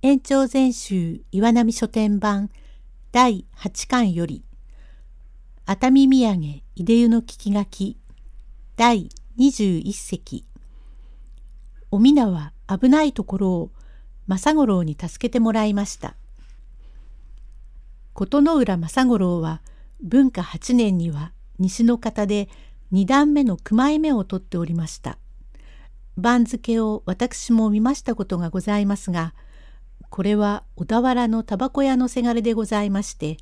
延長全集岩波書店版第8巻より熱海土産出湯の聞き書き第21席おみなは危ないところを政五郎に助けてもらいました。琴ノ浦政五郎は文化8年には西の方で2段目の熊井目を取っておりました。番付を私も見ましたことがございますがこれは小田原のタバコ屋のせがれでございまして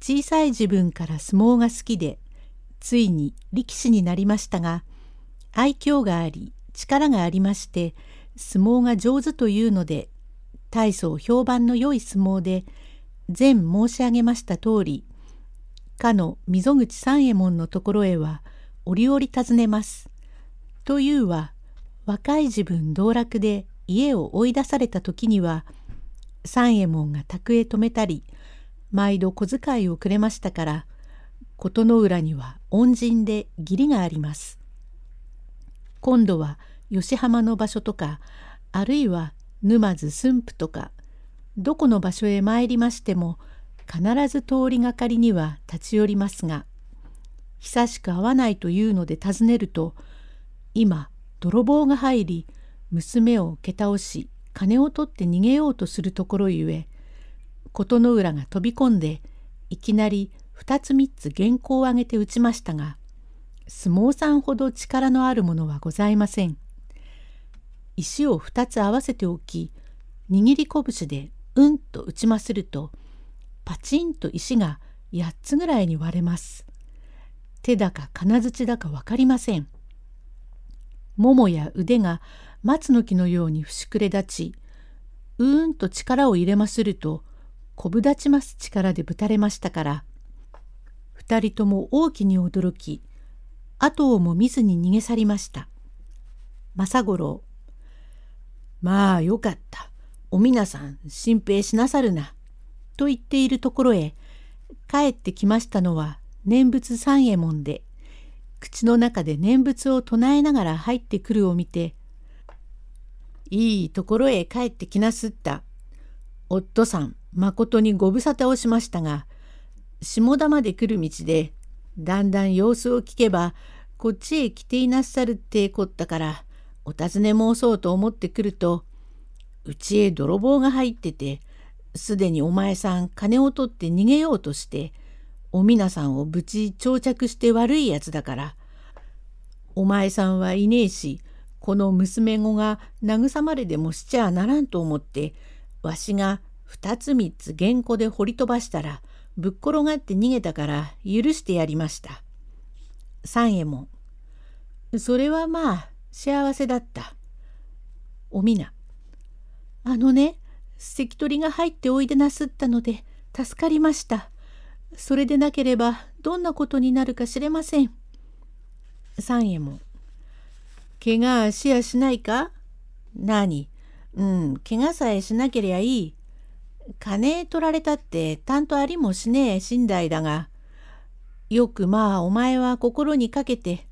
小さい自分から相撲が好きでついに力士になりましたが愛嬌があり力がありまして相撲が上手というので大層評判の良い相撲で前申し上げました通りかの溝口三右衛門のところへは折々尋ねます。というは若い自分道楽で家を追い出された時には三右衛門が宅へ泊めたり毎度小遣いをくれましたから琴の浦には恩人で義理があります。今度は吉浜の場所とかあるいは沼津駿府とかどこの場所へ参りましても必ず通りがかりには立ち寄りますが久しく会わないというので尋ねると今泥棒が入り娘を蹴倒し金を取って逃げようとするところゆえ琴の浦が飛び込んでいきなり二つ三つ原稿を上げて打ちましたが相撲さんほど力のあるものはございません。石を二つ合わせておき握り拳でうんと打ちまするとパチンと石が8つぐらいに割れます。手だか金槌だか分かりません。ももや腕が松の木のように節くれ立ちうーんと力を入れまするとこぶ立ちます力でぶたれましたから二人とも大きに驚き後をも見ずに逃げ去りました。政五郎まあよかったお皆さん心配しなさるなと言っているところへ帰ってきましたのは念仏三右衛門で口の中で念仏を唱えながら入ってくるを見ていいところへ帰ってきなすった。夫さん、まことにご無沙汰をしましたが、下田まで来る道で、だんだん様子を聞けば、こっちへ来ていなっさるってこったから、お尋ね申そうと思ってくると、うちへ泥棒が入ってて、すでにお前さん金を取って逃げようとして、お皆さんをぶち長着して悪いやつだから、お前さんはいねえし、この娘子が慰まれでもしちゃならんと思ってわしが二つ三つ原稿で掘り飛ばしたらぶっ転がって逃げたから許してやりました。三右衛門それはまあ幸せだった。おみなあのね関取が入っておいでなすったので助かりました。それでなければどんなことになるかしれません。三右衛門怪我しやしないか？何？うん、怪我さえしなけりゃいい。金取られたってたんとありもしねえ寝台だが、よくまあお前は心にかけて、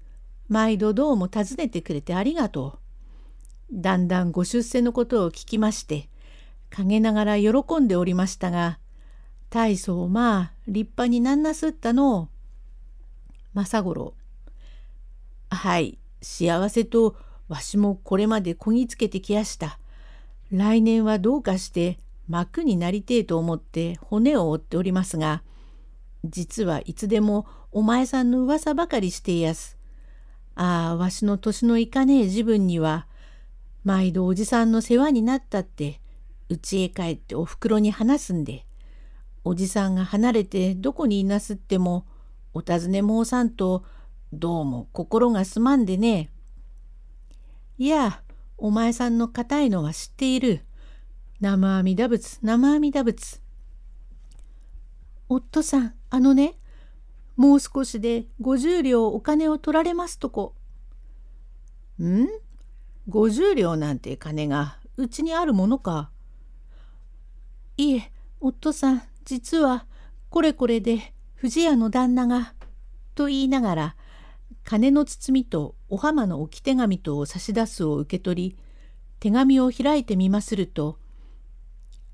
毎度どうも訪ねてくれてありがとう。だんだんご出世のことを聞きまして、陰ながら喜んでおりましたが、大層まあ立派になんなすったのを。政五郎。はい、幸せとわしもこれまでこぎつけてきやした。来年はどうかして幕になりてえと思って骨を折っておりますが、実はいつでもお前さんの噂ばかりしていやす。ああ、わしの年のいかねえ自分には、毎度おじさんの世話になったって、家へ帰っておふくろに話すんで、おじさんが離れてどこにいなすっても、お尋ね申さんとどうも心がすまんでね。いや、お前さんの固いのは知っている。生阿弥陀仏、生阿弥陀仏。夫さん、あのね、もう少しで50両お金を取られますとこ。ん ?50 両なんて金がうちにあるものか。いえ、夫さん、実はこれこれで藤屋の旦那が。と言いながら金の包みとお浜の置き手紙とを差し出すを受け取り手紙を開いてみますると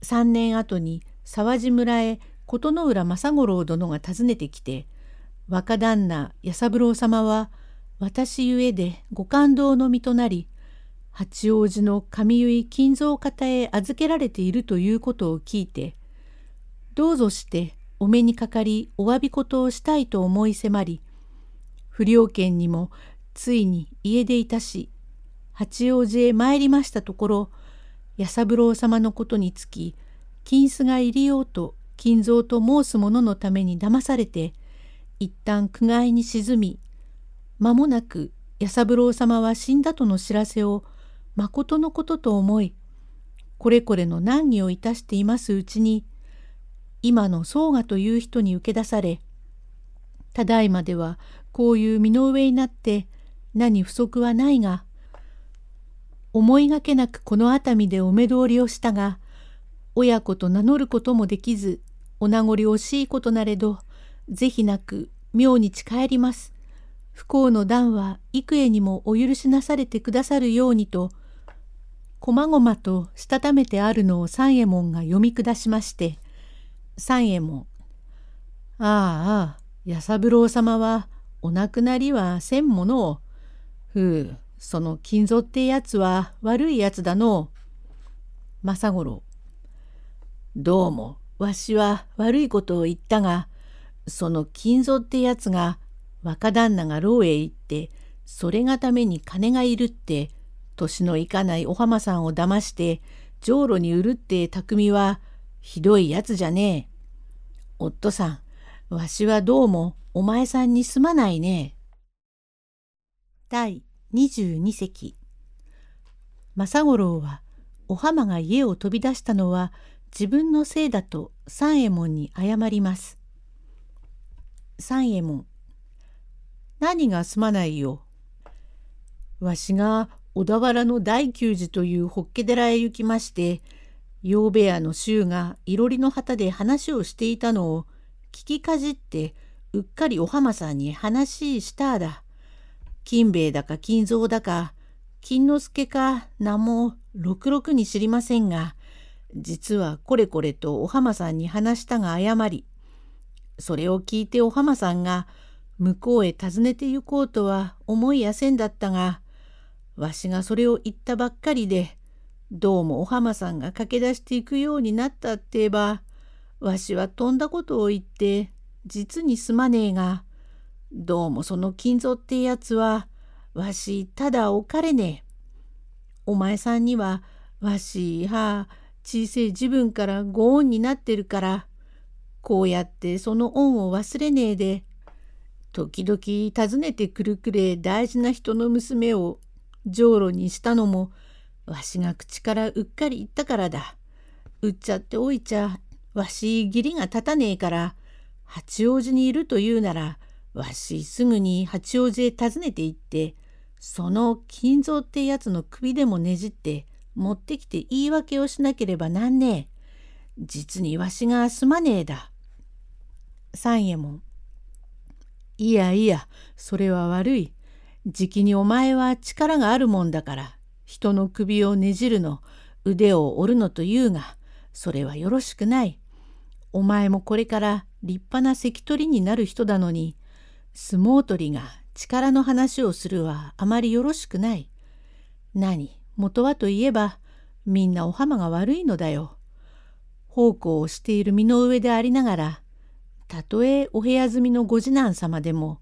3年後に沢地村へ琴ノ浦正五郎殿が訪ねてきて若旦那弥三郎様は私ゆえでご感動の身となり八王子の上結金蔵方へ預けられているということを聞いてどうぞしてお目にかかりお詫び事をしたいと思い迫り不良犬にもついに家出いたし八王子へ参りましたところ弥三郎様のことにつき金子が入りようと金蔵と申す者のために騙されて一旦苦界に沈み間もなく弥三郎様は死んだとの知らせをまことのことと思いこれこれの難儀をいたしていますうちに今の宗我という人に受け出されただいまではこういう身の上になって何不足はないが思いがけなくこの熱海でお目通りをしたが親子と名乗ることもできずお名残惜しいことなれど是非なく妙に誓ります。不幸の段は幾重にもお許しなされてくださるようにとこまごまとしたためてあるのを三右衛門が読み下しまして三右衛門「ああ弥三郎様はお亡くなりはせんものを。ふうその金蔵ってやつは悪いやつだの。う」政五郎。どうもわしは悪いことを言ったがその金蔵ってやつが若旦那が牢へ行ってそれがために金がいるって年のいかないお浜さんを騙してじょうろに売るって匠はひどいやつじゃねえ。夫さん、わしはどうもお前さんにすまないね。第22席政五郎はお浜が家を飛び出したのは自分のせいだと三右衛門に謝ります。三右衛門何がすまないよ。わしが小田原の大久寺という法華寺へ行きまして陽部屋の衆がいろりの旗で話をしていたのを聞きかじってうっかりお浜さんに話しただ。金兵衛だか金蔵だか金之助か名もろくろくに知りませんが実はこれこれとお浜さんに話したが誤りそれを聞いてお浜さんが向こうへ訪ねて行こうとは思いやせんだったがわしがそれを言ったばっかりでどうもお浜さんが駆け出していくようになったってえばわしは飛んだことを言って実にすまねえがどうもその金蔵ってやつはわしただおかれねえ。お前さんにはわしは小せえ自分からご恩になってるからこうやってその恩を忘れねえで時々訪ねてくるくれ大事な人の娘をじょうろにしたのもわしが口からうっかり言ったからだ。うっちゃっておいちゃわし義理が立たねえから八王子にいるというならわしすぐに八王子へ訪ねて行ってその金蔵ってやつの首でもねじって持ってきて言い訳をしなければなんねえ。実にわしがすまねえだ。三右衛門いやいや、それは悪い。じきにお前は力があるもんだから、人の首をねじるの、腕を折るのと言うが、それはよろしくない。お前もこれから立派な関取になる人だのに、相撲取りが力の話をするはあまりよろしくない。何、元はといえば、みんなお浜が悪いのだよ。奉公をしている身の上でありながら、たとえお部屋住みのご次男様でも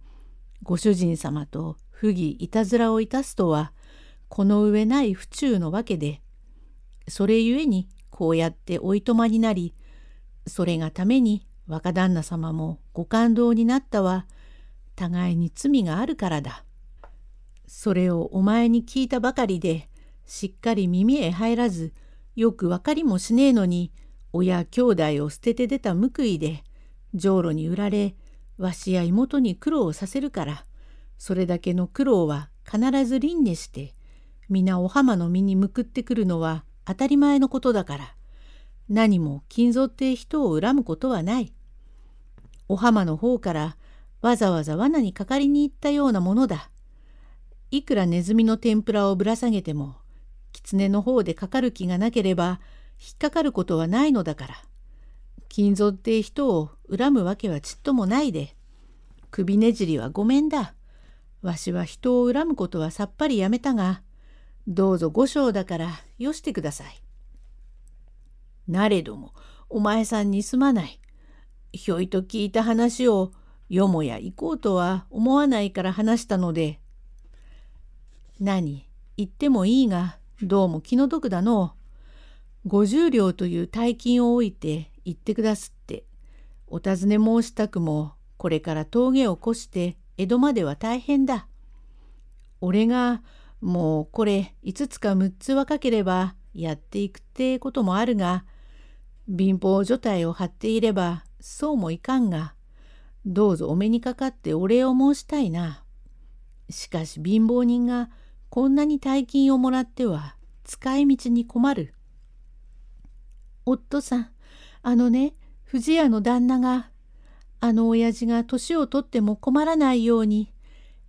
ご主人様と不義いたずらをいたすとはこの上ない府中のわけでそれゆえにこうやっておいとまになりそれがために若旦那様もご感動になったは互いに罪があるからだ。それをお前に聞いたばかりでしっかり耳へ入らずよく分かりもしねえのに親兄弟を捨てて出た報いでじょうろに売られわしや妹に苦労をさせるから。それだけの苦労は必ず輪廻して皆お浜の身に向くってくるのは当たり前のことだから。何も金蔵って人を恨むことはない。お浜の方からわざわざ罠にかかりに行ったようなものだ。いくらネズミの天ぷらをぶら下げても狐の方でかかる気がなければ引っかかることはないのだから。金蔵って人を恨むわけはちっともないで。首ねじりはごめんだ。わしは人を恨むことはさっぱりやめたが、どうぞ五章だからよしてください。なれども、お前さんにすまない。ひょいと聞いた話をよもや行こうとは思わないから話したので。何、言ってもいいが、どうも気の毒だの。五十両という大金を置いて行ってくだすって。お尋ね申したくも、これから峠を越して江戸までは大変だ。俺がもうこれ5つか6つ若ければやっていくってこともあるが、貧乏所帯を張っていればそうもいかんが、どうぞお目にかかってお礼を申したいな。しかし貧乏人がこんなに大金をもらっては使い道に困る。夫さん、あのね、藤屋の旦那が、あの親父が年を取っても困らないように、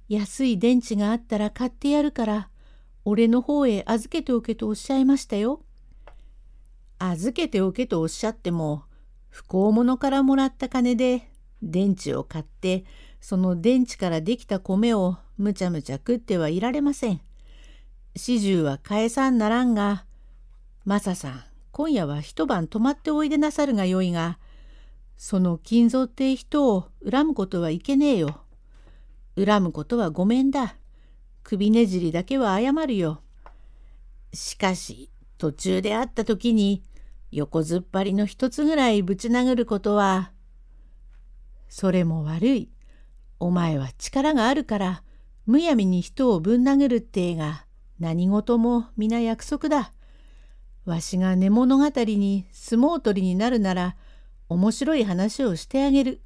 安い電池があったら買ってやるから、俺の方へ預けておけとおっしゃいましたよ。預けておけとおっしゃっても、不幸者からもらった金で電池を買って、その電池からできた米をむちゃむちゃ食ってはいられません。始終は返さんならんが、マサさん、今夜は一晩泊まっておいでなさるがよいが、その金蔵って人を恨むことはいけねえよ。恨むことはごめんだ。首ねじりだけは謝るよ。しかし、途中で会った時に、横突っ張りの一つぐらいぶち殴ることは、それも悪い。お前は力があるから、むやみに人をぶん殴るってえが、何事も皆約束だ。わしが寝物語に相撲取りになるなら面白い話をしてあげる。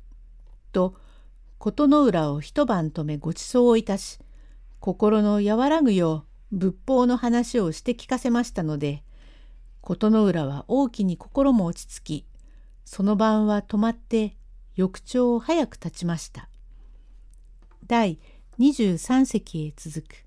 と琴の浦を一晩止めごちそうをいたし心の和らぐよう仏法の話をして聞かせましたので琴ノ浦は大きに心も落ち着きその晩は泊まって翌朝を早く立ちました。第23席へ続く